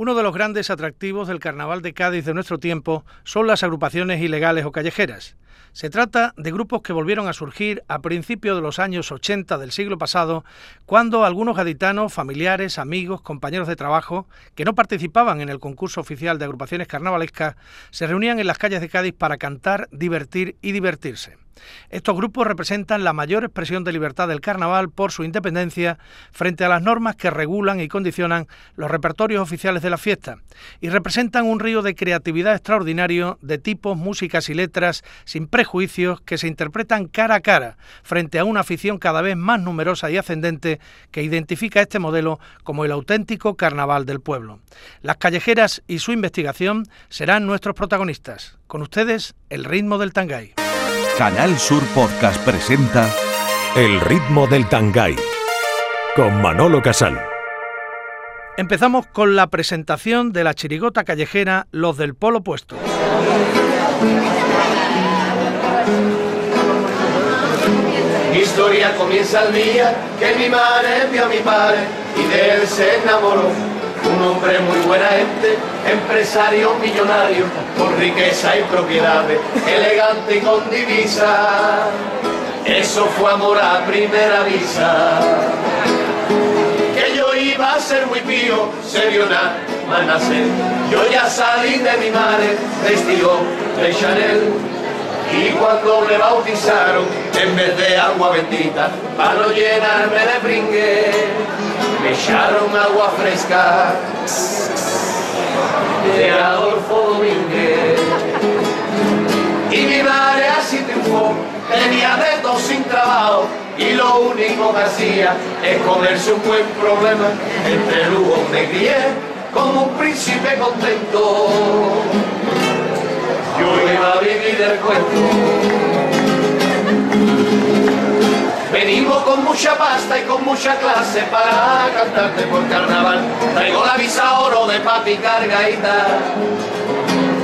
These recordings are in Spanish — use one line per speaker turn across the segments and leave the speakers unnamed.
Uno de los grandes atractivos del carnaval de Cádiz de nuestro tiempo son las agrupaciones ilegales o callejeras. Se trata de grupos que volvieron a surgir a principios de los años 80 del siglo pasado, cuando algunos gaditanos, familiares, amigos, compañeros de trabajo, que no participaban en el concurso oficial de agrupaciones carnavalescas, se reunían en las calles de Cádiz para cantar, divertir y divertirse. Estos grupos representan la mayor expresión de libertad del carnaval por su independencia frente a las normas que regulan y condicionan los repertorios oficiales de la fiesta y representan un río de creatividad extraordinario de tipos, músicas y letras sin prejuicios que se interpretan cara a cara frente a una afición cada vez más numerosa y ascendente que identifica este modelo como el auténtico carnaval del pueblo. Las callejeras y su investigación serán nuestros protagonistas. Con ustedes, el ritmo del tangay.
Canal Sur Podcast presenta El ritmo del Tangay con Manolo Casal.
Empezamos con la presentación de la chirigota callejera Los del Polo Puesto.
Mi historia comienza el día que mi madre vio a mi padre y de él se enamoró un hombre muy buena gente, empresario millonario, con riqueza y propiedades, elegante y con divisa. Eso fue amor a primera vista. Que yo iba a ser muy pío, se vio nada más nacer. Yo ya salí de mi madre, vestido de Chanel. Y cuando me bautizaron, en vez de agua bendita, para no llenarme de bringue, me echaron agua fresca de Adolfo Domínguez. Y mi madre así triunfó, tenía de dos sin trabajo y lo único que hacía es comerse un buen problema. Entre lujo me crié como un príncipe contento. Yo iba a vivir del cuento. Venimos con mucha pasta y con mucha clase para cantarte por carnaval. Traigo la visa oro de papi cargaita,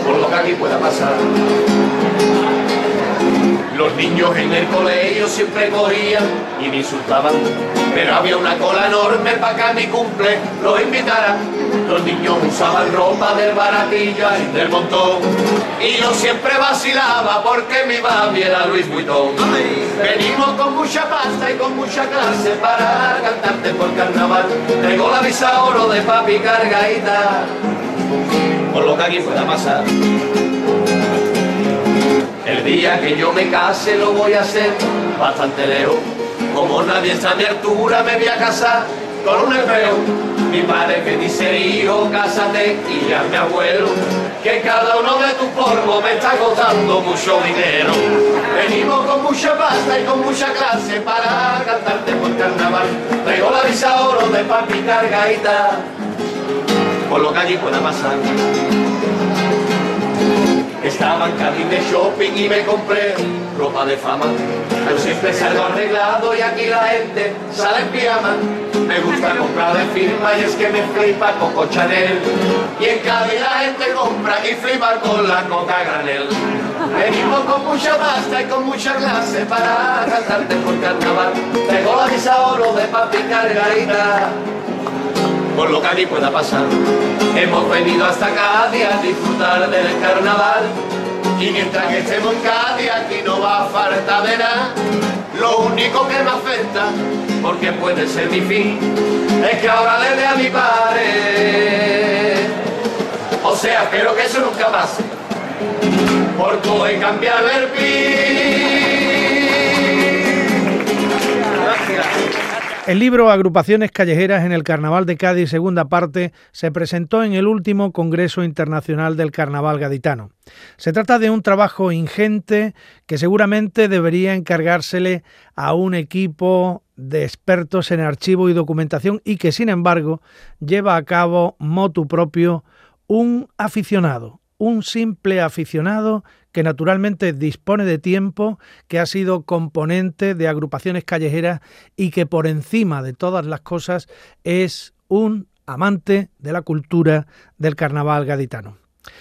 por lo que aquí pueda pasar. Los niños en el colegio siempre cogían y me insultaban, pero había una cola enorme para que mi cumple los invitara. Los niños usaban ropa del baratillo y del montón, y yo siempre vacilaba porque mi mami era Luis Vuitton. Venimos con mucha pasta y con mucha clase para cantarte por carnaval. Tengo la visa oro de papi cargadita, por lo que aquí pueda pasar. El día que yo me case lo voy a hacer bastante lejos. Como nadie está a mi altura me voy a casar con un hebreo. Mi padre que dice hijo, cásate y ya mi abuelo. Que cada uno de tus polvos me está costando mucho dinero. Venimos con mucha pasta y con mucha clase para cantarte por carnaval. Traigo la visa oro de papi cargadita, por lo que allí pueda pasar. Estaba en Cádiz de shopping y me compré ropa de fama. Yo siempre salgo arreglado y aquí la gente sale en pijama. Me gusta comprar de firma y es que me flipa Coco Chanel. Y en Cádiz la gente compra y flipa con la coca granel. Venimos con mucha pasta y con mucha clase para cantarte por carnaval. Tengo la oro de papi cargadita por lo que pueda pasar. Hemos venido hasta Cádiz a disfrutar del carnaval y mientras que estemos en Cádiz aquí no va a falta de nada. Lo único que me afecta, porque puede ser mi fin, es que ahora dé a mi padre. O sea, espero que eso nunca pase, por todo he cambiado el pin.
El libro Agrupaciones Callejeras en el Carnaval de Cádiz, segunda parte, se presentó en el último Congreso Internacional del Carnaval Gaditano. Se trata de un trabajo ingente que seguramente debería encargársele a un equipo de expertos en archivo y documentación y que, sin embargo, lleva a cabo motu propio un aficionado, un simple aficionado que naturalmente dispone de tiempo, que ha sido componente de agrupaciones callejeras y que por encima de todas las cosas es un amante de la cultura del carnaval gaditano.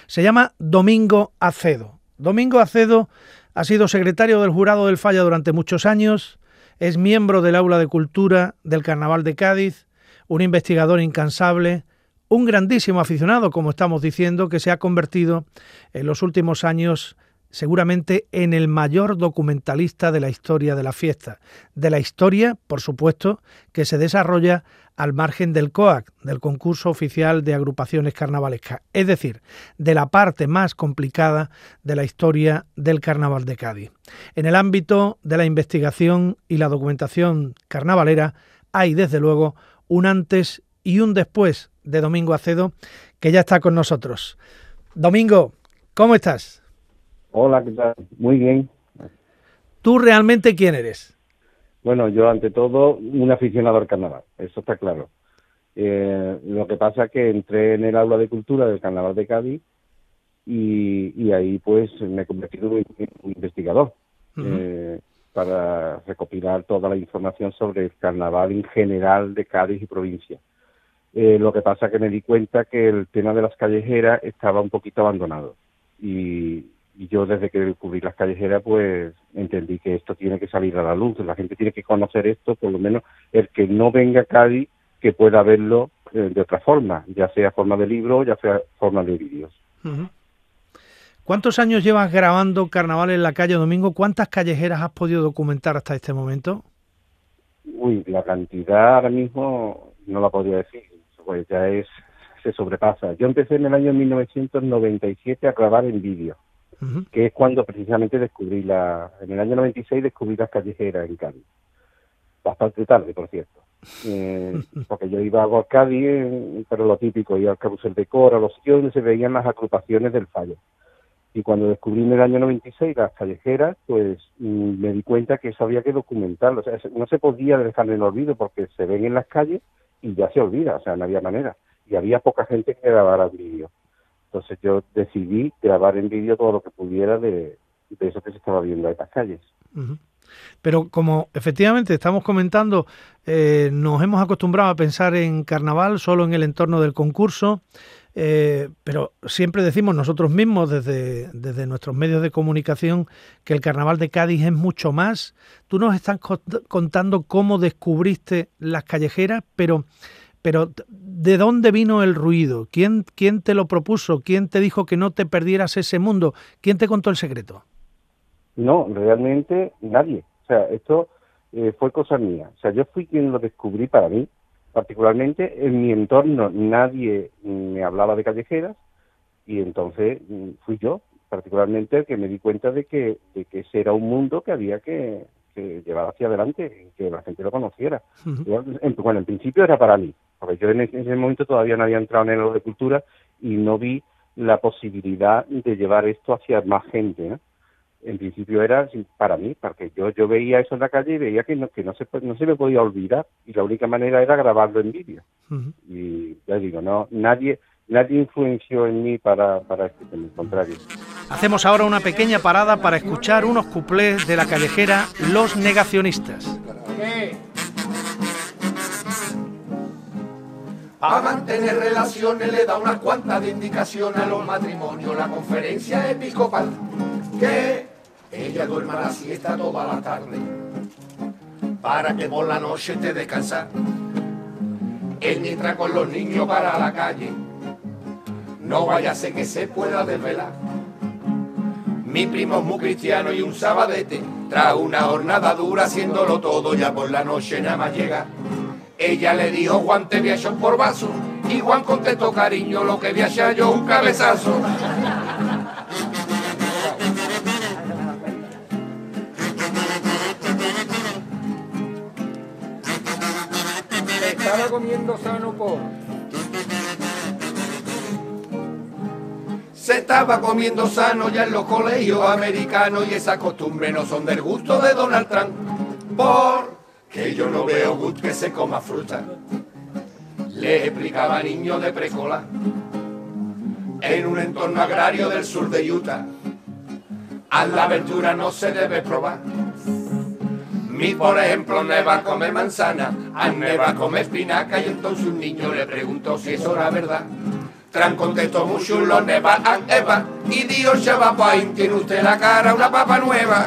Se llama Domingo Acedo. Domingo Acedo ha sido secretario del jurado del Falla durante muchos años, es miembro del Aula de Cultura del Carnaval de Cádiz, un investigador incansable, un grandísimo aficionado, como estamos diciendo, que se ha convertido en los últimos años seguramente en el mayor documentalista de la historia de la fiesta, de la historia, por supuesto, que se desarrolla al margen del COAC, del concurso oficial de agrupaciones carnavalescas, es decir, de la parte más complicada de la historia del carnaval de Cádiz. En el ámbito de la investigación y la documentación carnavalera hay, desde luego, un antes y un después de Domingo Acedo, que ya está con nosotros. Domingo, ¿cómo estás?
Hola, ¿qué tal? Muy bien.
¿Tú realmente quién eres?
Bueno, yo ante todo un aficionado al carnaval, eso está claro. Eh, lo que pasa es que entré en el aula de cultura del carnaval de Cádiz y, ahí pues me he convertido en un investigador eh, para recopilar toda la información sobre el carnaval en general de Cádiz y provincia. Eh, lo que pasa es que me di cuenta que el tema de las callejeras estaba un poquito abandonado y, y yo desde que descubrí las callejeras pues entendí que esto tiene que salir a la luz, la gente tiene que conocer esto, por lo menos el que no venga a Cádiz que pueda verlo eh, de otra forma, ya sea forma de libro, ya sea forma de vídeos.
¿Cuántos años llevas grabando carnaval en la calle Domingo? ¿Cuántas callejeras has podido documentar hasta este momento?
Uy, la cantidad ahora mismo no la podría decir, pues ya es se sobrepasa. Yo empecé en el año 1997 a grabar en vídeo que es cuando precisamente descubrí la, en el año 96 descubrí las callejeras en Cádiz. Bastante tarde, por cierto. Eh, porque yo iba a Cádiz, pero lo típico, iba al Carrusel de Cora, los sitios donde se veían las agrupaciones del fallo. Y cuando descubrí en el año 96 las callejeras, pues mm, me di cuenta que eso había que documentarlo. O sea, no se podía dejar en el olvido porque se ven en las calles y ya se olvida, o sea, no había manera. Y había poca gente que grabara vídeo. Entonces yo decidí grabar en vídeo todo lo que pudiera de, eso que se estaba viendo en las calles.
Pero como efectivamente estamos comentando, eh, nos hemos acostumbrado a pensar en carnaval solo en el entorno del concurso, eh, pero siempre decimos nosotros mismos desde, nuestros medios de comunicación que el carnaval de Cádiz es mucho más. Tú nos estás contando cómo descubriste las callejeras, pero pero ¿de dónde vino el ruido? ¿Quién, ¿Quién te lo propuso? ¿Quién te dijo que no te perdieras ese mundo? ¿Quién te contó el secreto?
No, realmente nadie. O sea, esto eh, fue cosa mía. O sea, yo fui quien lo descubrí para mí. Particularmente en mi entorno nadie me hablaba de callejeras y entonces mm, fui yo, particularmente el que me di cuenta de que, de que ese era un mundo que había que, llevar hacia adelante, que la gente lo conociera. bueno, en principio era para mí, porque yo en ese momento todavía no había entrado en el de cultura y no vi la posibilidad de llevar esto hacia más gente. En principio era para mí, porque yo yo veía eso en la calle y veía que no, que no se no se me podía olvidar y la única manera era grabarlo en vídeo. Y ya digo, no nadie nadie influenció en mí para, para este tema, al contrario.
Hacemos ahora una pequeña parada para escuchar unos cuplés de la callejera Los Negacionistas.
A mantener relaciones le da unas cuantas de indicaciones a los matrimonios, la conferencia episcopal. Que ella duerma la siesta toda la tarde, para que por la noche te descansar. Él entra con los niños para la calle, no vaya a ser que se pueda desvelar. Mi primo es muy cristiano y un sabadete, tras una jornada dura haciéndolo todo, ya por la noche nada más llega. Ella le dijo Juan te viajo por vaso y Juan contestó cariño lo que viaja yo un cabezazo.
Comiendo sano por.
Se estaba comiendo sano ya en los colegios americanos y esa costumbre no son del gusto de Donald Trump. Por que yo no veo good que se coma fruta. Le explicaba a niños de precola en un entorno agrario del sur de Utah. A la aventura no se debe probar. Mi, por ejemplo, no va a comer manzana, a no va a comer espinaca y entonces un niño le preguntó si eso era verdad. Tran contestó muy chulo, neva an eva, y Dios ya va pa' tiene usted la cara una papa nueva.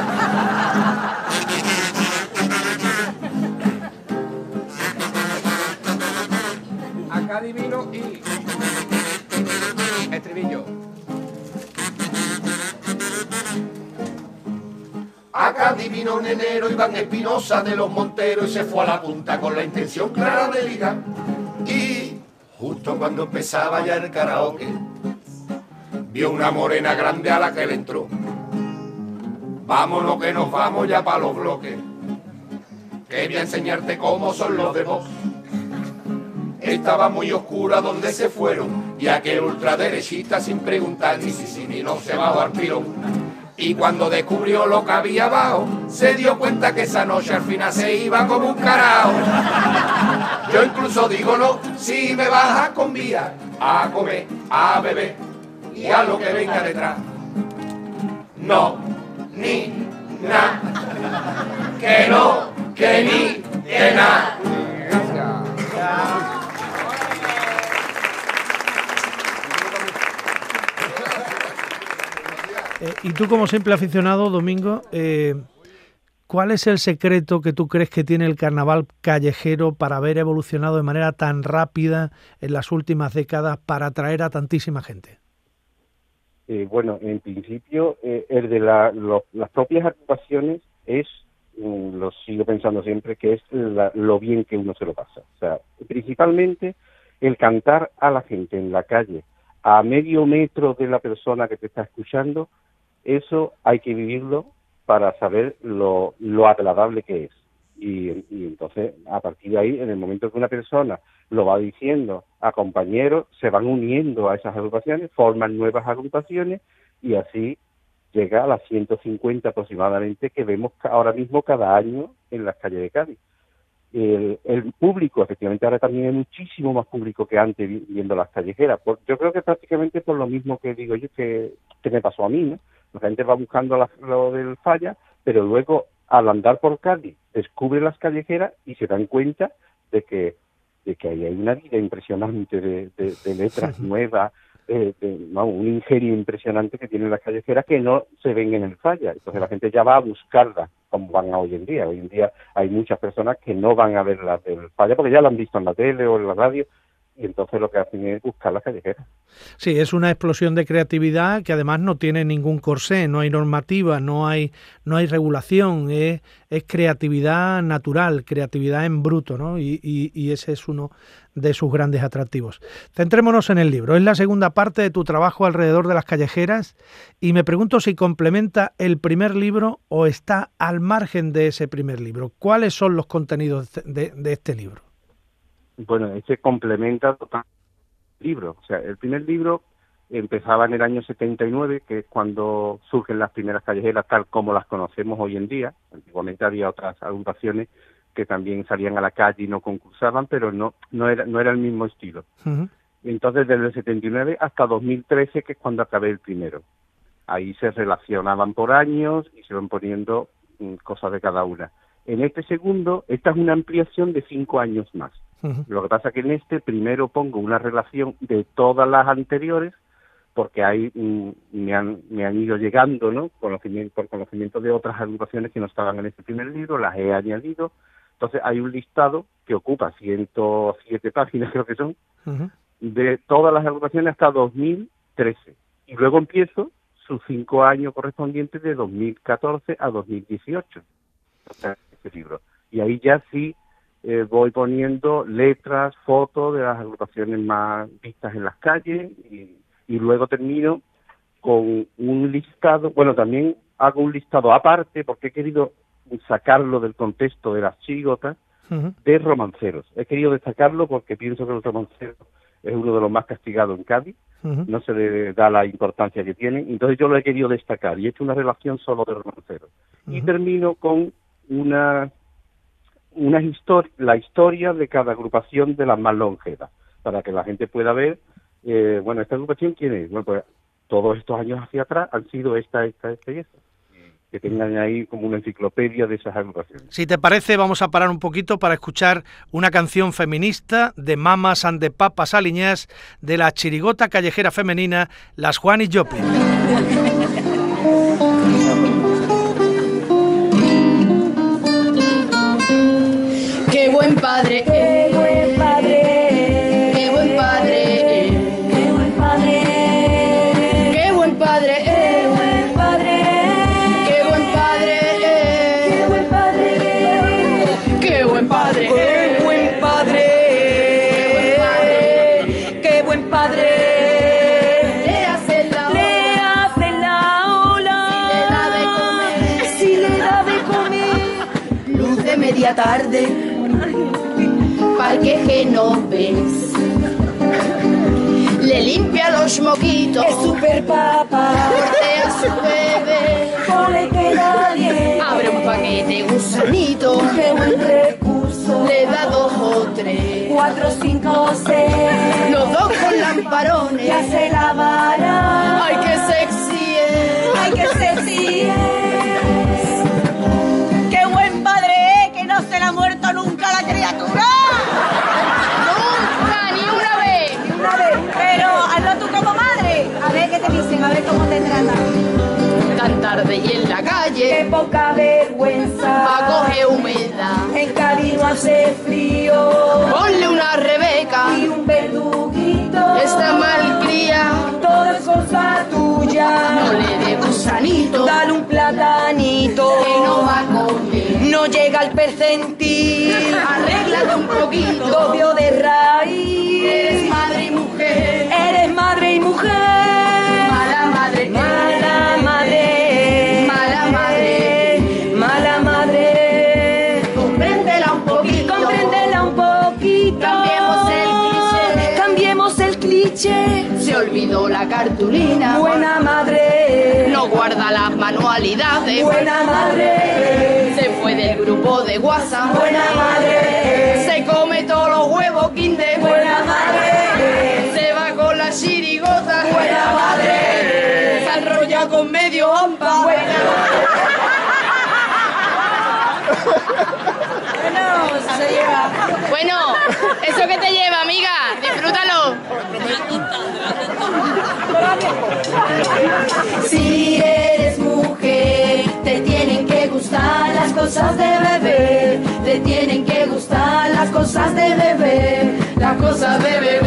Enero Iván Espinosa de los Monteros y se fue a la punta con la intención clara de ligar. Y justo cuando empezaba ya el karaoke, vio una morena grande a la que le entró. Vámonos que nos vamos ya para los bloques. Que voy a enseñarte cómo son los de Vox. Estaba muy oscura donde se fueron y aquel ultraderechista sin preguntar ni si si ni no se bajó al pilón. Y cuando descubrió lo que había abajo, se dio cuenta que esa noche al final se iba como un carajo. Yo incluso digo no, si me bajas con vía a comer, a beber y a lo que venga detrás. No, ni, na, que no, que ni, que na.
Eh, y tú como simple aficionado, Domingo, eh, ¿cuál es el secreto que tú crees que tiene el carnaval callejero para haber evolucionado de manera tan rápida en las últimas décadas para atraer a tantísima gente?
Eh, bueno, en principio, el de la, las propias actuaciones es, mm, lo sigo pensando siempre, que es lo bien que uno se lo pasa. O sea, principalmente el cantar a la gente en la calle, a medio metro de la persona que te está escuchando, eso hay que vivirlo para saber lo, lo agradable que es. Y, entonces, a partir de ahí, en el momento que una persona lo va diciendo a compañeros, se van uniendo a esas agrupaciones, forman nuevas agrupaciones y así llega a las 150 aproximadamente que vemos ahora mismo cada año en las calles de Cádiz. El, el, público, efectivamente, ahora también hay muchísimo más público que antes viendo las callejeras. yo creo que prácticamente por lo mismo que digo yo que, que me pasó a mí, ¿no? La gente va buscando lo del falla, pero luego al andar por Cádiz descubre las callejeras y se dan cuenta de que de que ahí hay una vida impresionante de, letras nuevas, de, un ingenio impresionante que tienen las callejeras que no se ven en el falla. Entonces la gente ya va a buscarlas como van a hoy en día. Hoy en día hay muchas personas que no van a ver las del falla porque ya la han visto en la tele o en la radio y entonces lo que hacen es buscar la callejera.
Sí, es una explosión de creatividad que además no tiene ningún corsé, no hay normativa, no hay, no hay regulación, es, creatividad natural, creatividad en bruto, ¿no? Y, ese es uno de sus grandes atractivos. Centrémonos en el libro, es la segunda parte de tu trabajo alrededor de las callejeras y me pregunto si complementa el primer libro o está al margen de ese primer libro. ¿Cuáles son los contenidos de este libro?
Bueno, ese complementa totalmente el libro. O sea, el primer libro empezaba en el año 79, que es cuando surgen las primeras callejeras tal como las conocemos hoy en día. Antiguamente había otras agrupaciones que también salían a la calle y no concursaban, pero no no era no era el mismo estilo. Entonces, desde el 79 hasta 2013, que es cuando acabé el primero. Ahí se relacionaban por años y se van poniendo mm, cosas de cada una. En este segundo, esta es una ampliación de cinco años más. Lo que pasa es que en este primero pongo una relación de todas las anteriores, porque ahí mm, me, han, me han ido llegando, ¿no? Conocimiento, por conocimiento de otras agrupaciones que no estaban en este primer libro, las he añadido. Entonces hay un listado que ocupa 107 páginas, creo que son, de todas las agrupaciones hasta 2013. Y luego empiezo sus cinco años correspondientes de 2014 a 2018. O sea, este libro. Y ahí ya sí eh, voy poniendo letras, fotos de las agrupaciones más vistas en las calles y, luego termino con un listado, bueno, también hago un listado aparte porque he querido sacarlo del contexto de las chigotas de romanceros. He querido destacarlo porque pienso que el romancero es uno de los más castigados en Cádiz, no se le da la importancia que tiene, entonces yo lo he querido destacar y he hecho una relación solo de romanceros. Y termino con una una historia, la historia de cada agrupación de las más longevas, para que la gente pueda ver, eh, bueno, esta agrupación quién es. Bueno, pues todos estos años hacia atrás han sido esta, esta, esta y esta. Que tengan ahí como una enciclopedia de esas agrupaciones.
Si te parece, vamos a parar un poquito para escuchar una canción feminista de Mamas and de Papas Aliñas de la chirigota callejera femenina, las Juan y Joplin.
buen padre Qué buen padre Qué buen padre Qué buen padre Qué buen padre Qué buen padre Qué buen padre Qué buen padre Qué buen
padre Qué buen padre Qué buen padre
Le hace la Le
hace la ola Si le da de comer Si le da de comer
Luz de media tarde que genovés. Le limpia los moquitos,
Es super papa,
a su bebé,
pone que nadie.
abre un paquete gusanito,
Qué buen recurso.
le da dos o tres.
4, 5, 6.
Los dos con lamparones,
Ya se lavará.
ay que sexy es.
Ay, qué sexy es.
Dicen, a ver cómo te tratan.
Tan tarde y en la
Qué
calle,
poca vergüenza.
pa' coger humedad.
En Cádiz no hace frío.
Ponle una Rebeca,
Y un verduguito.
está mal cría,
Todo es cosa tuya.
no le dé gusanito,
Dale un platanito.
que no va a comer.
No llega al percentil.
Arréglate un poquito,
de raíz.
La cartulina,
Buena madre.
no guarda las manualidades,
Buena madre.
se fue del grupo de WhatsApp,
Buena madre.
se come todos los huevos Kinder,
Buena madre.
se va con la chirigota,
Buena madre.
se enrolla con medio hampa,
Bueno, se lleva.
Bueno, eso que te lleva, amiga, disfrútalo.
Si eres mujer, te tienen que gustar las cosas de bebé. Te tienen que gustar las cosas de bebé.
Las cosas de bebé,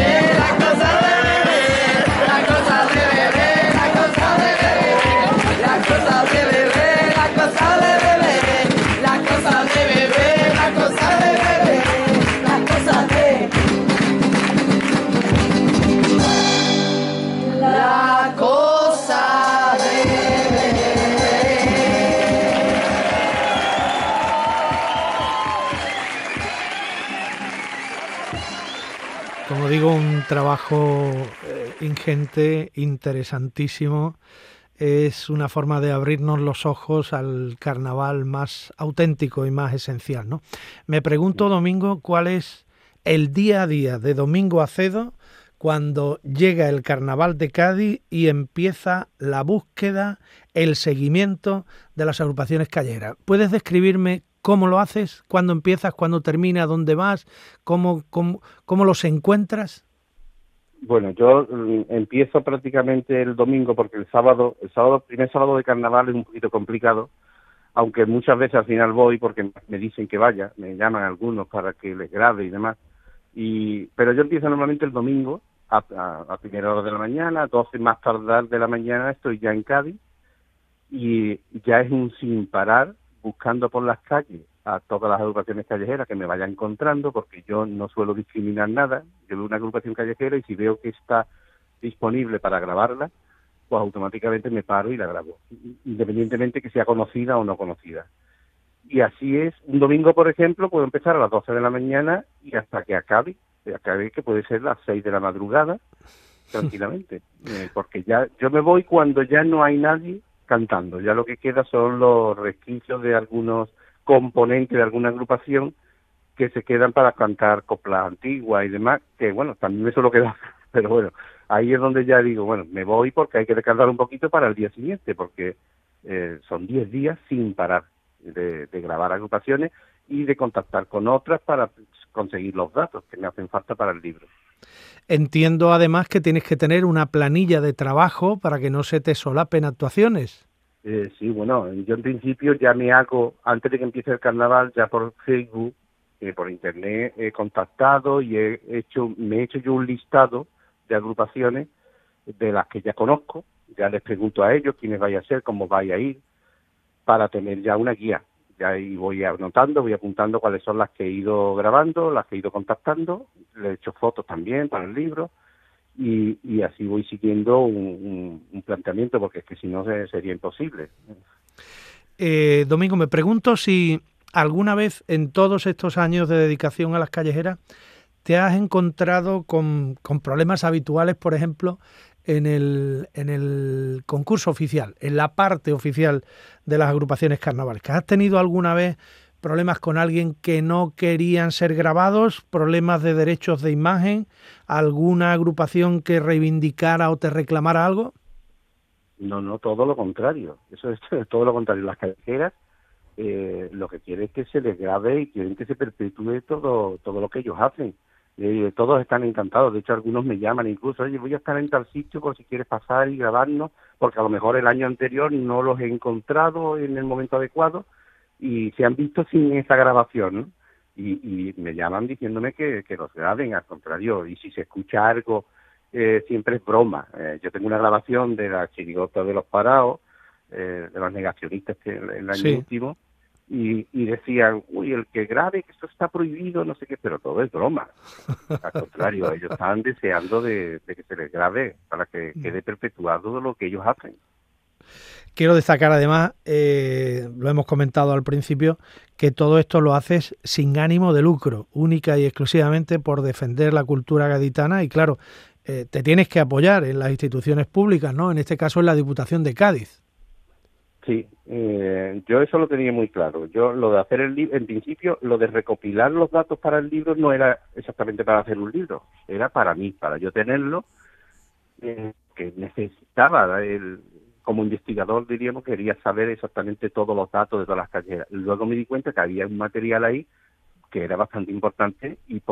digo, un trabajo eh, ingente, interesantísimo. Es una forma de abrirnos los ojos al carnaval más auténtico y más esencial. ¿no? Me pregunto, Domingo, cuál es el día a día de Domingo Acedo cuando llega el carnaval de Cádiz y empieza la búsqueda, el seguimiento de las agrupaciones calleras. ¿Puedes describirme cómo lo haces? ¿Cuándo empiezas? ¿Cuándo termina? ¿Dónde vas? ¿Cómo, cómo, cómo los encuentras?
Bueno, yo mm, empiezo prácticamente el domingo porque el sábado, el sábado, el primer sábado de carnaval es un poquito complicado, aunque muchas veces al final voy porque me dicen que vaya, me llaman algunos para que les grabe y demás. Y, pero yo empiezo normalmente el domingo a, a, a primera hora de la mañana, a 12 más tardar de la mañana estoy ya en Cádiz y ya es un sin parar buscando por las calles a todas las agrupaciones callejeras que me vaya encontrando, porque yo no suelo discriminar nada. Yo veo una agrupación callejera y si veo que está disponible para grabarla, pues automáticamente me paro y la grabo, independientemente que sea conocida o no conocida. Y así es, un domingo, por ejemplo, puedo empezar a las 12 de la mañana y hasta que acabe, acabe que puede ser las 6 de la madrugada, tranquilamente, eh, porque ya yo me voy cuando ya no hay nadie cantando, ya lo que queda son los resquicios de algunos componentes de alguna agrupación que se quedan para cantar coplas antiguas y demás, que bueno, también me suelo quedar, pero bueno, ahí es donde ya digo, bueno, me voy porque hay que descansar un poquito para el día siguiente, porque eh, son 10 días sin parar de, de grabar agrupaciones y de contactar con otras para conseguir los datos que me hacen falta para el libro.
Entiendo además que tienes que tener una planilla de trabajo para que no se te solapen actuaciones.
Eh, sí, bueno, yo en principio ya me hago, antes de que empiece el carnaval, ya por Facebook, eh, por internet, he contactado y he hecho, me he hecho yo un listado de agrupaciones de las que ya conozco, ya les pregunto a ellos quiénes vaya a ser, cómo vaya a ir, para tener ya una guía. Ya ahí voy anotando, voy apuntando cuáles son las que he ido grabando, las que he ido contactando, le he hecho fotos también para el libro, y, así voy siguiendo un, planteamiento porque es que si no se, sería imposible.
Eh, Domingo, me pregunto si ¿alguna vez en todos estos años de dedicación a las callejeras te has encontrado con, con problemas habituales, por ejemplo, en el, en el concurso oficial, en la parte oficial de las agrupaciones carnavalescas? ¿Has tenido alguna vez problemas con alguien que no querían ser grabados, problemas de derechos de imagen, alguna agrupación que reivindicara o te reclamara algo?
No, no, todo lo contrario. Eso es todo lo contrario. Las callejeras eh, lo que quieren es que se les grabe y quieren que se perpetúe todo, todo lo que ellos hacen. Eh, todos están encantados. De hecho, algunos me llaman incluso, oye, voy a estar en tal sitio por si quieres pasar y grabarnos, porque a lo mejor el año anterior no los he encontrado en el momento adecuado y se han visto sin esa grabación. ¿no? Y, y me llaman diciéndome que, que los graben, al contrario. Y si se escucha algo, eh, siempre es broma. Eh, yo tengo una grabación de la chirigota de los parados, eh, de los negacionistas que el, el año
Sí.
último, y, y decían, uy, el que grabe, que esto está prohibido, no sé qué, pero todo es broma. Al contrario, ellos estaban deseando de, de que se les grabe para que quede perpetuado lo que ellos hacen.
Quiero destacar además, eh, lo hemos comentado al principio, que todo esto lo haces sin ánimo de lucro, única y exclusivamente por defender la cultura gaditana y claro, eh, te tienes que apoyar en las instituciones públicas, ¿no? En este caso en la Diputación de Cádiz.
Sí, eh, yo eso lo tenía muy claro. Yo lo de hacer el libro, en principio, lo de recopilar los datos para el libro no era exactamente para hacer un libro, era para mí, para yo tenerlo, eh, que necesitaba el, como investigador diríamos quería saber exactamente todos los datos de todas las calles. Luego me di cuenta que había un material ahí que era bastante importante y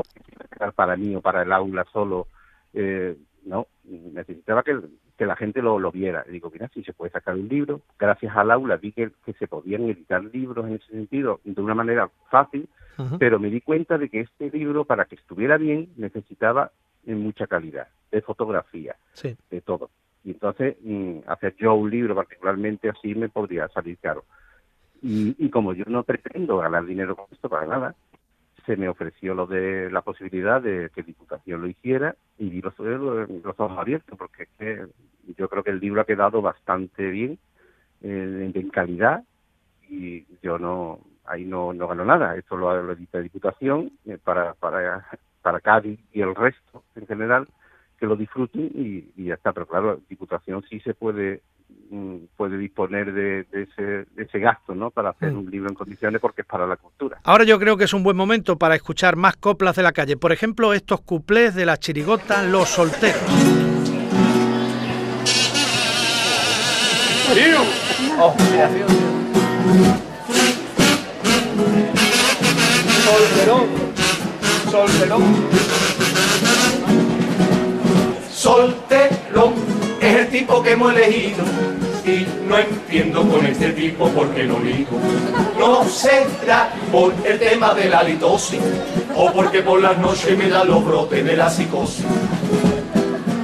era para mí o para el aula solo, eh, no, necesitaba que, que la gente lo, lo viera. Y digo, mira, si se puede sacar un libro, gracias al aula vi que, que se podían editar libros en ese sentido de una manera fácil, pero me di cuenta de que este libro, para que estuviera bien, necesitaba en mucha calidad, de fotografía,
Sí.
de todo. Y entonces, mm, hacer yo un libro particularmente así me podría salir caro. Y, y como yo no pretendo ganar dinero con esto para nada, se me ofreció lo de la posibilidad de que Diputación lo hiciera y vi los, los ojos abiertos, porque es que yo creo que el libro ha quedado bastante bien, eh, en calidad, y yo no ahí no, no gano nada. Esto lo, lo edita Diputación eh, para, para, para Cádiz y el resto en general, que lo disfruten y, y ya está. Pero claro, Diputación sí se puede mm, puede disponer de, de ese, de ese gasto ¿no? para hacer
Mm.
un libro en condiciones porque es para la cultura.
Ahora yo creo que es un buen momento para escuchar más coplas de la calle. Por ejemplo, estos cuplés de la chirigota Los Solteros.
Solterón, solterón. Solterón es el tipo que hemos elegido y no entiendo con este tipo por qué lo digo. No será por el tema de la litosis o porque por las noches me dan los brotes de la psicosis.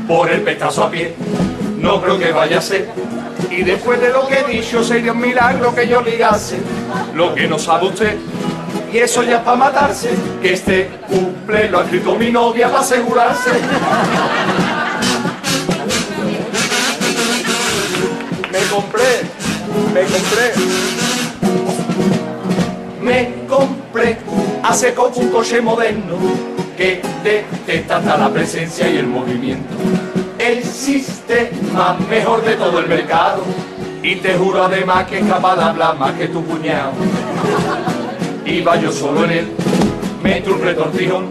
Por el pestazo a pie, no creo que vaya a ser. Y después de lo que he dicho, sería un milagro que yo ligase lo que no sabe usted. Y eso ya es para matarse, que este cumple lo ha escrito mi novia para asegurarse. Compré, me compré, me compré hace poco un coche moderno que detecta hasta la presencia y el movimiento. El sistema mejor de todo el mercado. Y te juro además que es capaz de hablar más que tu cuñado. Iba yo solo en él, metí un retortijón.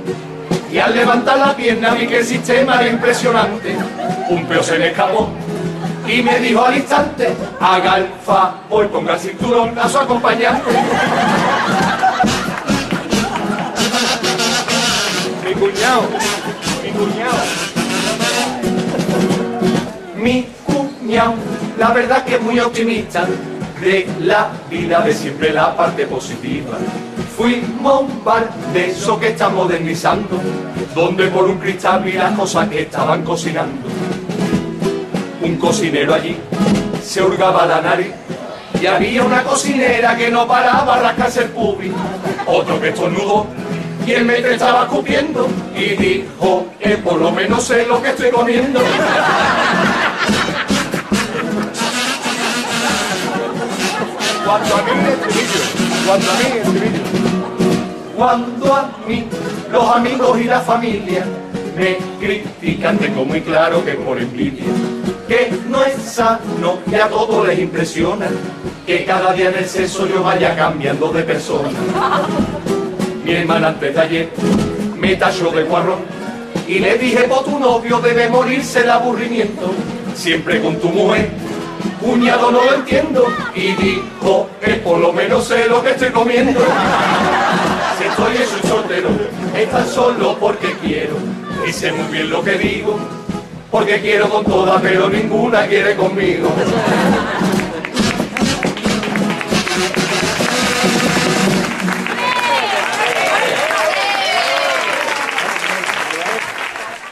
Y al levantar la pierna vi que el sistema era impresionante. Un peo se me escapó y me dijo al instante, haga el favor, ponga el cinturón a su acompañante. Mi cuñado, mi cuñado. Mi cuñado, la verdad que es muy optimista. De la vida de siempre la parte positiva. Fuimos un bar de eso que está modernizando, donde por un cristal vi las cosas que estaban cocinando. Un cocinero allí se hurgaba la nariz y había una cocinera que no paraba a rascarse el pubi. Otro que estornudó y el metre estaba escupiendo y dijo que por lo menos sé lo que estoy comiendo. Cuando a mí el estribillo, Cuando a mí, estribillo. Cuando a mí los amigos y la familia me critican, tengo muy claro que por envidia, que no es sano y a todos les impresiona que cada día en el sexo yo vaya cambiando de persona. Mi hermana antes de ayer me tachó de guarrón y le dije, por tu novio debe morirse el aburrimiento, siempre con tu mujer. Cuñado no lo entiendo y dijo que por lo menos sé lo que estoy comiendo. Si estoy y soy soltero, es tan solo porque quiero y sé muy bien lo que digo, porque quiero con todas pero ninguna quiere conmigo.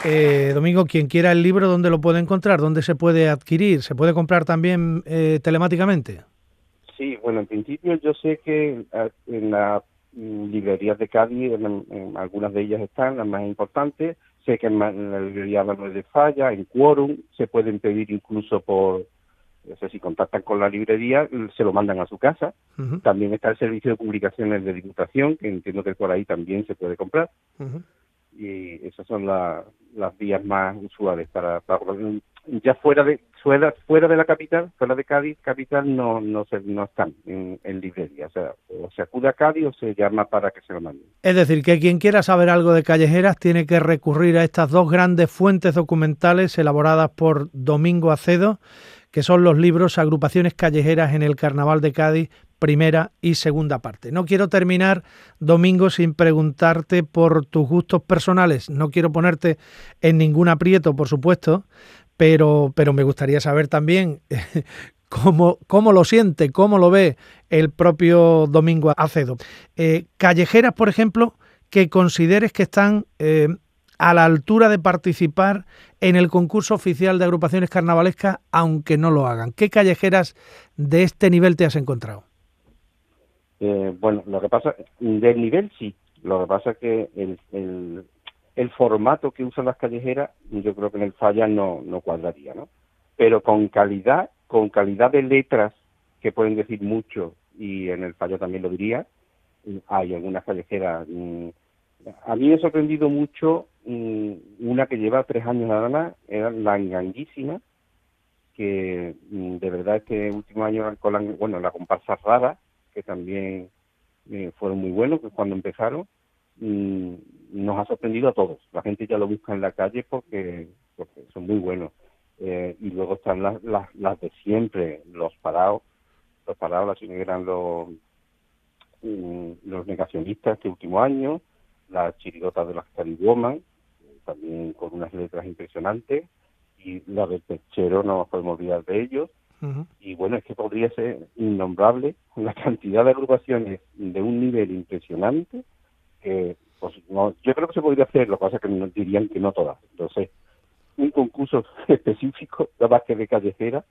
Eh, Domingo, quien quiera el libro, ¿dónde lo puede encontrar? ¿Dónde se puede adquirir? ¿Se puede comprar también eh, telemáticamente?
Sí, bueno, en principio yo sé que eh, en las mm, librerías de Cádiz, en, en algunas de ellas están, las más importantes. Sé que en, la librería Manuel de Falla, en Quorum, se pueden pedir incluso por, no sé si contactan con la librería, se lo mandan a su casa. También está el servicio de publicaciones de Diputación, que entiendo que por ahí también se puede comprar. Y esas son la- las vías más usuales para, para- ya fuera de fuera fuera de la capital fuera de Cádiz capital no no se, no están en, en librería. O sea o se acude a Cádiz o se llama para que se lo manden.
Es decir, que quien quiera saber algo de callejeras tiene que recurrir a estas dos grandes fuentes documentales elaboradas por Domingo Acedo, que son los libros Agrupaciones Callejeras en el Carnaval de Cádiz, primera y segunda parte. No quiero terminar, Domingo, sin preguntarte por tus gustos personales. No quiero ponerte en ningún aprieto, por supuesto, pero, me gustaría saber también cómo, cómo lo siente, cómo lo ve el propio Domingo Acedo. Eh, callejeras, por ejemplo, que consideres que están eh, a la altura de participar en el concurso oficial de agrupaciones carnavalescas, aunque no lo hagan. ¿Qué callejeras de este nivel te has encontrado?
Eh, bueno lo que pasa del nivel sí. Lo que pasa es que el, formato que usan las callejeras yo creo que en el falla no no cuadraría no pero con calidad con calidad de letras que pueden decir mucho y en el falla también lo diría hay algunas callejeras mm, a mí me ha sorprendido mucho mm, una que lleva tres años nada más era la enganguísima que mm, de verdad este último año con la, bueno la comparsa rara que también eh, fueron muy buenos que cuando empezaron mm, nos ha sorprendido a todos. La gente ya lo busca en la calle porque porque son muy buenos. Eh, y luego están las, las las de siempre los parados los parados las eran los mm, los negacionistas este último año las chirigotas de las Cariwoman también con unas letras impresionantes y la del perchero no nos podemos olvidar de ellos Y bueno, es que podría ser innombrable la cantidad de agrupaciones de un nivel impresionante que pues no, yo creo que se podría hacer, lo que pasa es que nos dirían que no todas, entonces un concurso específico, nada más de callejera,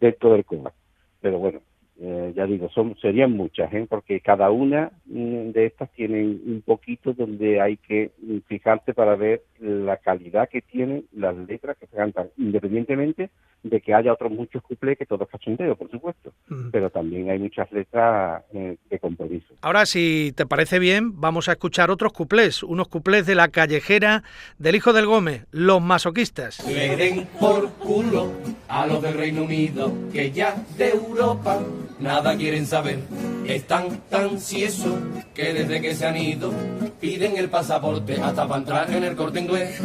dentro del COA. Pero bueno, eh, ya digo, son serían muchas, ¿eh? porque cada una mm, de estas tiene un poquito donde hay que mm, fijarse para ver la calidad que tienen las letras que se cantan, independientemente de que haya otros muchos cuplés que todos cachondeo, por supuesto, pero también hay muchas letras eh, de compromiso.
Ahora, si te parece bien, vamos a escuchar otros cuplés, unos cuplés de la callejera del hijo del Gómez, los masoquistas.
Le den por culo a los del Reino Unido que ya de Europa nada quieren saber. Están tan ciesos que desde que se han ido piden el pasaporte hasta para entrar en el corte inglés.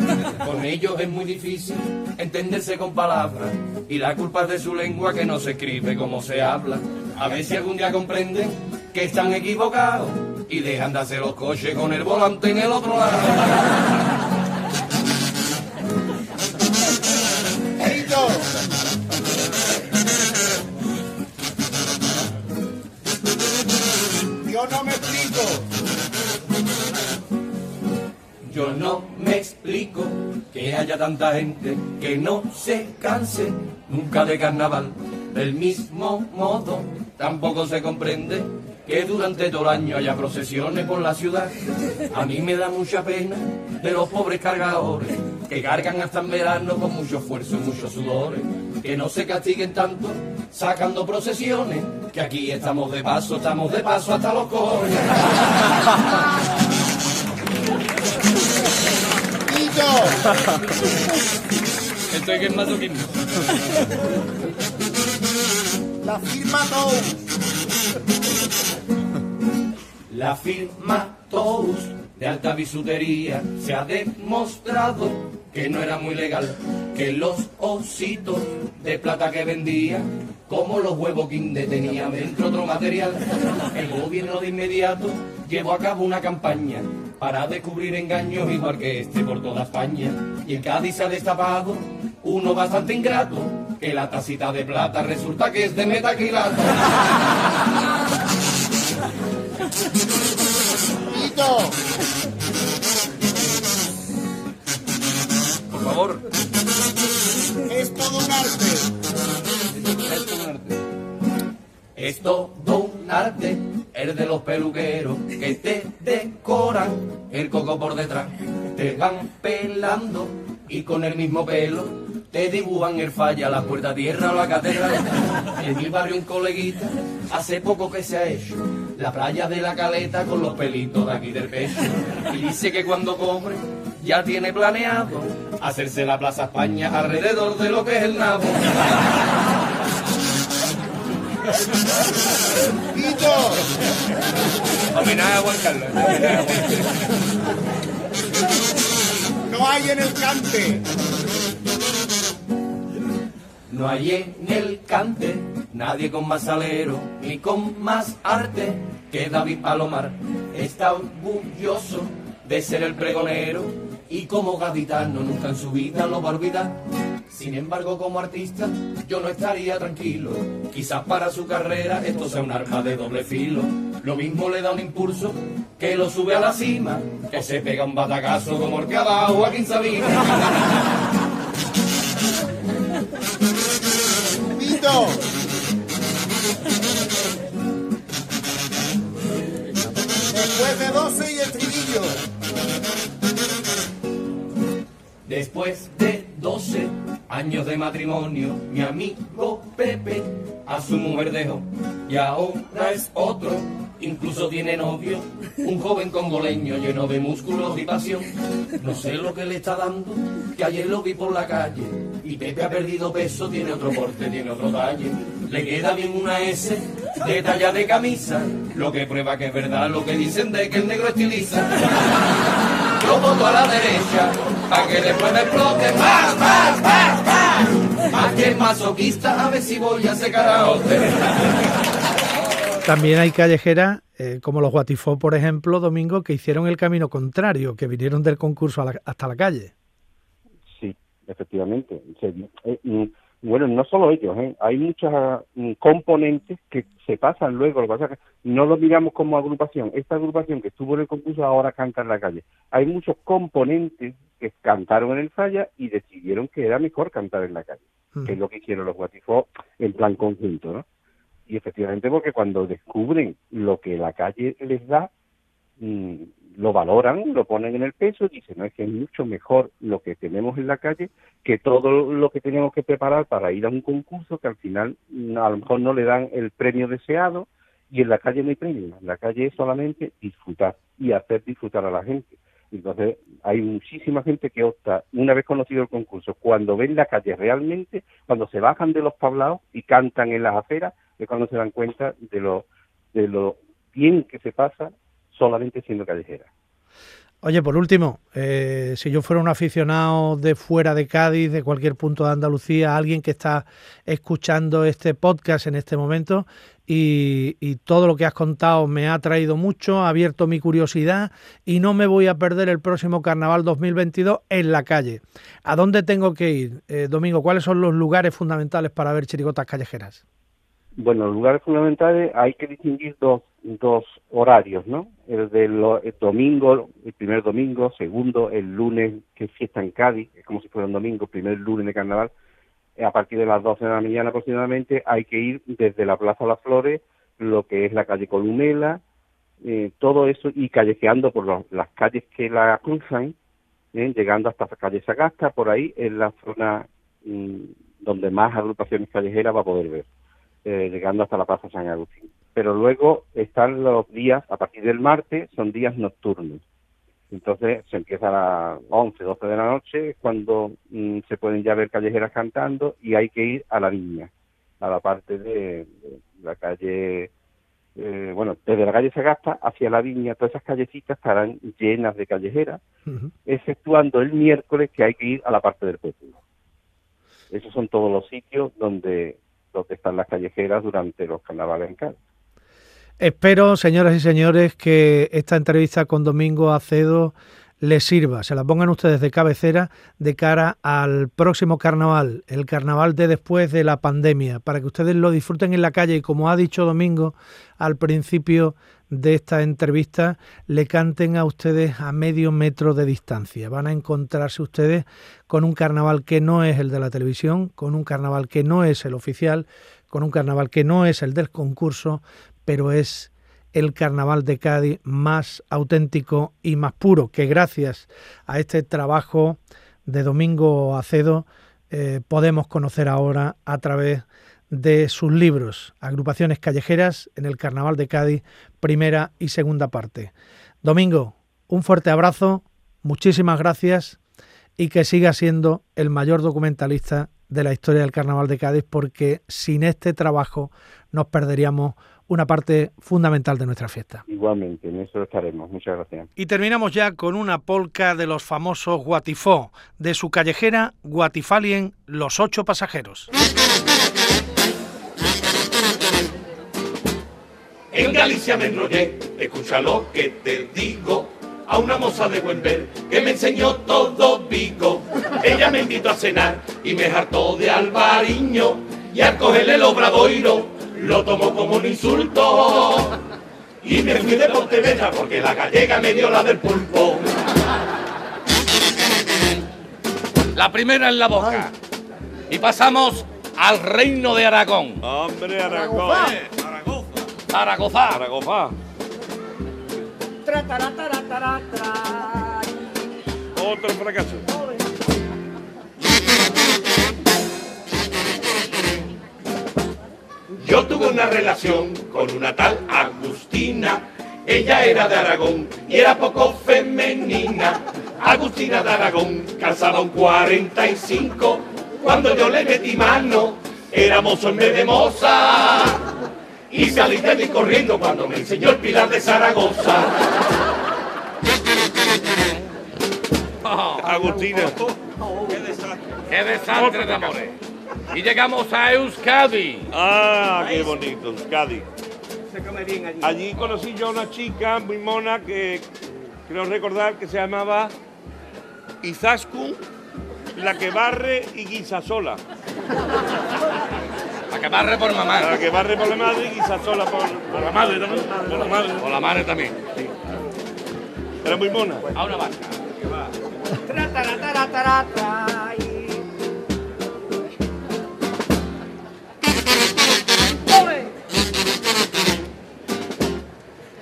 Con ellos es muy difícil entenderse con palabras y la culpa es de su lengua que no se escribe como se habla. A ver si algún día comprenden que están equivocados y dejan de hacer los coches con el volante en el otro lado. Que haya tanta gente que no se canse nunca de carnaval. Del mismo modo, tampoco se comprende que durante todo el año haya procesiones por la ciudad. A mí me da mucha pena de los pobres cargadores que cargan hasta en verano con mucho esfuerzo y muchos sudores. Que no se castiguen tanto sacando procesiones, que aquí estamos de paso, estamos de paso hasta los cojones.
Esto es que es masoquismo.
La firma Tous.
La firma Tous de alta bisutería se ha demostrado que no era muy legal, que los ositos de plata que vendía, como los huevos Kinder tenían dentro otro material, el gobierno de inmediato llevó a cabo una campaña para descubrir engaños igual que este por toda España. Y en Cádiz se ha destapado uno bastante ingrato, que la tacita de plata resulta que es de metacrilato.
Tito.
Favor.
Es todo un arte.
Es todo un arte, el de los peluqueros que te decoran el coco por detrás. Te van pelando y con el mismo pelo te dibujan el falla, la puerta tierra o la catedral. En mi barrio un coleguita, hace poco que se ha hecho la playa de la caleta con los pelitos de aquí del pecho. Y dice que cuando cobre ya tiene planeado hacerse la Plaza España alrededor de lo que es el nabo.
Tito.
Homenaje a Juan Carlos. homenaje a Juan Carlos.
No hay en el cante.
No hay en el cante nadie con más salero ni con más arte que David Palomar. Está orgulloso de ser el pregonero y como gaditano nunca en su vida lo va a olvidar. Sin embargo, como artista, yo no estaría tranquilo. Quizás para su carrera esto sea un arma de doble filo. Lo mismo le da un impulso que lo sube a la cima, que se pega un batacazo como el que dado Joaquín Sabina.
Tito. Después de 12 y el
Después de 12 años de matrimonio, mi amigo Pepe a su mujer dejó y ahora es otro, incluso tiene novio, un joven congoleño lleno de músculos y pasión. No sé lo que le está dando, que ayer lo vi por la calle y Pepe ha perdido peso, tiene otro porte, tiene otro talle. Le queda bien una S de talla de camisa, lo que prueba que es verdad lo que dicen de que el negro estiliza. Yo voto a la derecha, para que después me explote más, más, más, más. Más que masoquista, a ver si voy a ese karaoke.
También hay callejeras, eh, como los Guatifó, por ejemplo, Domingo, que hicieron el camino contrario, que vinieron del concurso a la- hasta la calle.
Sí, efectivamente. Se- eh, bueno, no solo ellos, ¿eh? hay muchas mm, componentes que se pasan luego. Lo que pasa es que no lo miramos como agrupación. Esta agrupación que estuvo en el concurso ahora canta en la calle. Hay muchos componentes que cantaron en el falla y decidieron que era mejor cantar en la calle, que es lo que hicieron los Guatifó en plan conjunto, ¿no? Y efectivamente porque cuando descubren lo que la calle les da, mm, lo valoran, lo ponen en el peso y dicen, no, es que es mucho mejor lo que tenemos en la calle que todo lo que tenemos que preparar para ir a un concurso que al final mm, a lo mejor no le dan el premio deseado y en la calle no hay premio, en la calle es solamente disfrutar y hacer disfrutar a la gente. Entonces hay muchísima gente que opta, una vez conocido el concurso, cuando ven la calle realmente, cuando se bajan de los tablaos y cantan en las aceras, es cuando se dan cuenta de lo, de lo bien que se pasa solamente siendo callejera.
Oye, por último, eh, si yo fuera un aficionado de fuera de Cádiz, de cualquier punto de Andalucía, alguien que está escuchando este podcast en este momento y, y todo lo que has contado me ha traído mucho, ha abierto mi curiosidad y no me voy a perder el próximo Carnaval 2022 en la calle. ¿A dónde tengo que ir, eh, Domingo? ¿Cuáles son los lugares fundamentales para ver chirigotas callejeras?
Bueno, los lugares fundamentales hay que distinguir dos, dos horarios, ¿no? El del el domingo, el primer domingo, segundo, el lunes, que es fiesta en Cádiz, es como si fuera un domingo, primer lunes de carnaval, eh, a partir de las 12 de la mañana aproximadamente, hay que ir desde la Plaza Las Flores lo que es la calle Columela, eh, todo eso, y callejeando por las calles que la cruzan, eh, llegando hasta la calle Sagasta, por ahí es la zona mm, donde más agrupaciones callejeras va a poder ver, eh, llegando hasta la Plaza San Agustín. Pero luego están los días, a partir del martes, son días nocturnos. Entonces se empieza a las 11, 12 de la noche, cuando mm, se pueden ya ver callejeras cantando y hay que ir a la viña, a la parte de, de la calle, eh, bueno, desde la calle Sagasta hacia la viña, todas esas callecitas estarán llenas de callejeras, exceptuando el miércoles que hay que ir a la parte del pueblo. Esos son todos los sitios donde, donde están las callejeras durante los carnavales en Cádiz.
Espero, señoras y señores, que esta entrevista con Domingo Acedo les sirva, se la pongan ustedes de cabecera de cara al próximo carnaval, el carnaval de después de la pandemia, para que ustedes lo disfruten en la calle y como ha dicho Domingo al principio de esta entrevista, le canten a ustedes a medio metro de distancia. Van a encontrarse ustedes con un carnaval que no es el de la televisión, con un carnaval que no es el oficial, con un carnaval que no es el del concurso, pero es el carnaval de Cádiz más auténtico y más puro, que gracias a este trabajo de Domingo Acedo eh, podemos conocer ahora a través de sus libros, Agrupaciones Callejeras en el Carnaval de Cádiz, primera y segunda parte. Domingo, un fuerte abrazo, muchísimas gracias y que siga siendo el mayor documentalista de la historia del Carnaval de Cádiz, porque sin este trabajo nos perderíamos una parte fundamental de nuestra fiesta.
Igualmente, en eso estaremos. Muchas gracias.
Y terminamos ya con una polca de los famosos Guatifó, de su callejera Guatifalien Los Ocho Pasajeros.
En Galicia me enrollé, escucha lo que te digo. A una moza de buen ver que me enseñó todo Vigo. Ella me invitó a cenar y me hartó de albariño. Y al cogerle el obradoiro lo tomó como un insulto. Y me fui de Pontevedra porque la gallega me dio la del pulpo.
La primera en la boca. Y pasamos al reino de Aragón.
Hombre, Aragón.
Zaragoza.
Zaragoza. Otro fracaso.
Yo tuve una relación con una tal Agustina. Ella era de Aragón y era poco femenina. Agustina de Aragón calzaba un 45. Cuando yo le metí mano, era mozo en vez de moza. Y salí de mí corriendo cuando me enseñó el pilar de Zaragoza.
Agustina.
¡Qué desastre de amores! Y llegamos a Euskadi.
Ah, qué bonito, Euskadi.
Se come bien allí.
Allí conocí yo a una chica muy mona que creo recordar que se llamaba Izaskun, la que barre y guisa sola.
La que barre por mamá.
La que barre por la madre y guisa sola por, por la madre también. Por la madre.
Por la madre también.
Era muy mona.
A una.
Tra, tara,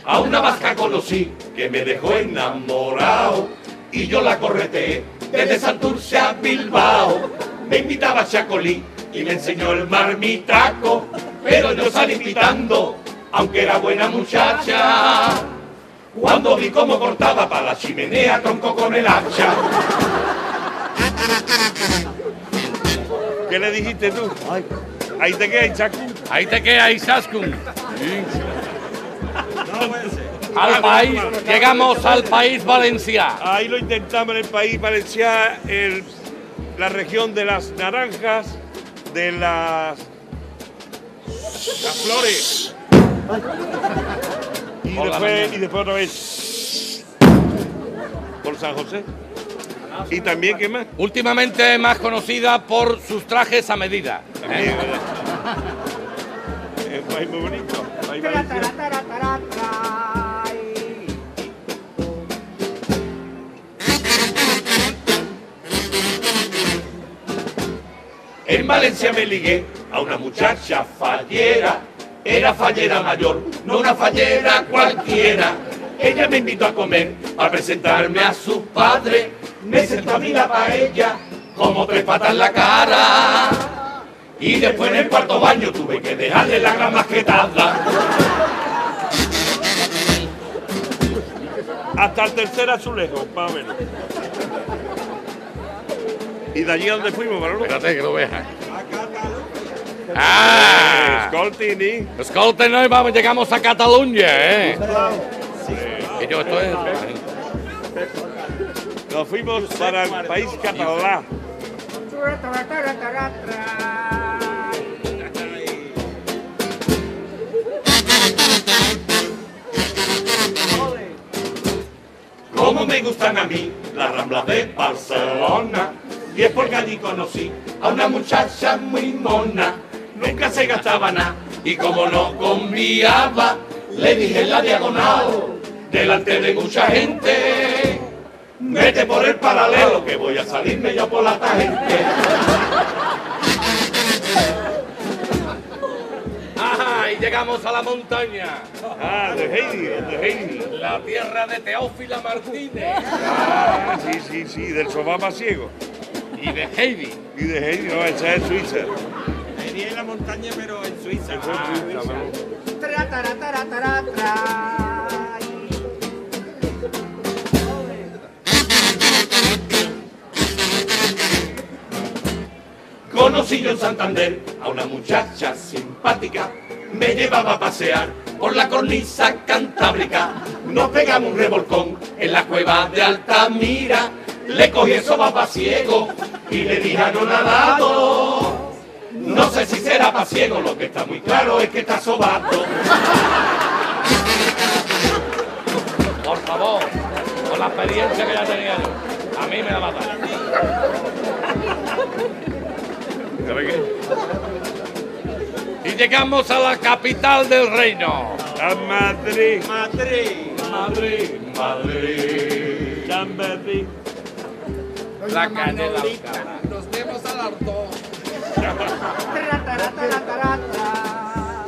A una vasca conocí que me dejó enamorado y yo la correteé desde Santurce a Bilbao. Me invitaba a Chacolí y me enseñó el marmitaco, pero yo salí pitando, aunque era buena muchacha. Cuando vi cómo cortaba para la chimenea tronco con el hacha.
¿Qué le dijiste tú? Ahí te queda, Chacu.
Ahí te queda Isaskun. Al país, llegamos al país Valencia.
Ahí lo intentamos en el país Valencia, el- la región de las naranjas, de las, las flores. Y después,
mañana.
y después otra vez por San José. Y también, ¿qué más?
Últimamente más conocida por sus trajes a medida.
Es un país muy bonito. país
En Valencia me ligué a una muchacha fallera Era fallera mayor, no una fallera cualquiera. Ella me invitó a comer, a presentarme a su padre. Me sentó a mí la paella, como tres patas en la cara. Y después en el cuarto baño tuve que dejarle la gran masquetada.
Hasta el tercer azulejo, más o menos. ¿Y de allí a dónde fuimos, Manolo?
Espérate que lo veas. ¡Ah!
Escoltini.
Escolten, no, vamos, llegamos a Cataluña, ¿eh? Que yo estoy...
Nos fuimos para el país catalán.
Como me gustan a mí las ramblas de Barcelona. Y es porque allí conocí a una muchacha muy mona. Nunca se gastaba nada. Y como no conviaba, le dije en la diagonal, delante de mucha gente. Vete por el paralelo que voy a salirme yo por la tangente.
¡Ajá! Y llegamos a la montaña.
Ah, de Heidi, de Heidi.
La tierra de Teófila Martínez.
Ah, sí, sí, sí, del sofá más ciego.
Y de Heidi.
Y de Heidi, no, esa es Suiza.
Heidi en la montaña, pero en Suiza.
Eso es.
Tra, tra.
Conocí yo en Santander a una muchacha simpática, me llevaba a pasear por la cornisa cantábrica. Nos pegamos un revolcón en la cueva de Altamira, le cogí el sopa ciego y le dije a no nadado. No sé si será pa' ciego, lo que está muy claro es que está sobado.
Por favor, con la experiencia que ya tenía yo. A mí me la mata.
¿Sabe qué?
Y llegamos a la capital del reino.
A Madrid.
Madrid.
Madrid, Madrid.
Madrid.
La canela. cara.
Nos vemos
tara, tara, tra.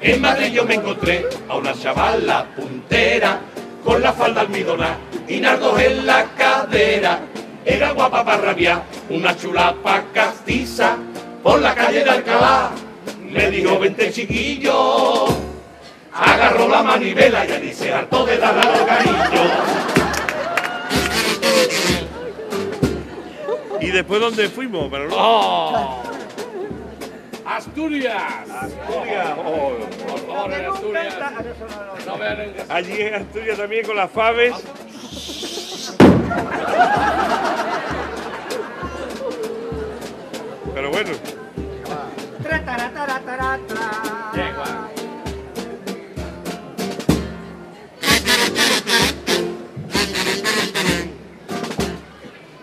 En Madrid yo me encontré a una chavala puntera con la falda almidona y nardos en la cadera. Era guapa para rabiar, una chulapa castiza por la calle de Alcalá. Le dijo, vente chiquillo, agarró la manivela y allí se hartó de dar al organillo.
¿Y después dónde fuimos, Manolo?
¡Oh! ¡Asturias!
Asturias. Oh,
Por favor, en Asturias. No vean en
Allí en Asturias también con las faves. Pero bueno,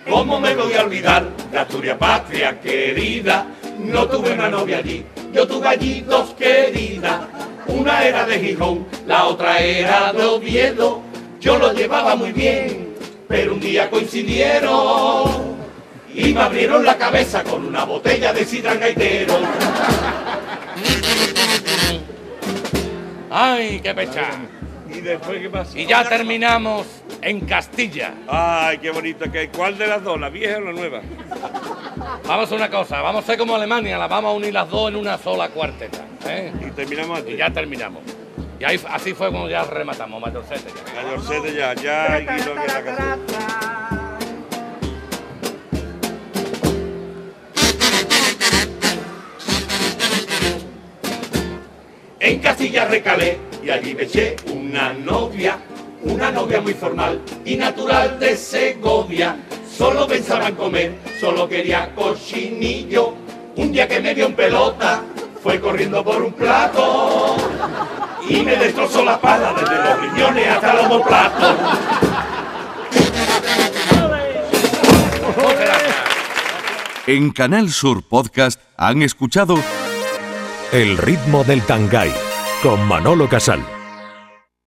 ¿Cómo me voy a olvidar de Asturias patria querida? No tuve una novia allí, yo tuve allí dos queridas. Una era de Gijón, la otra era de Oviedo. Yo lo llevaba muy bien, pero un día coincidieron y me abrieron la cabeza con una botella de sidra gaitero.
¡Ay, qué pecha!
¿y después qué pasó?
Y ya terminamos en Castilla.
Ay, qué bonito que ¿Cuál de las dos, la vieja o la nueva?
Vamos a una cosa, vamos a ser como Alemania, las vamos a unir las dos en una sola cuarteta. ¿eh?
Y terminamos aquí.
Y ya terminamos. Y ahí, así fue como ya rematamos, mayorcete. ya.
Mayorcete ya, ya hay que ir a la
En Castilla recalé y allí me eché una novia, una novia muy formal y natural de Segovia. Solo pensaba en comer, solo quería cochinillo. Un día que me vio en pelota, fue corriendo por un plato y me destrozó la pala desde los riñones hasta los omoplatos.
En Canal Sur Podcast han escuchado
El ritmo del Tangay con Manolo Casal.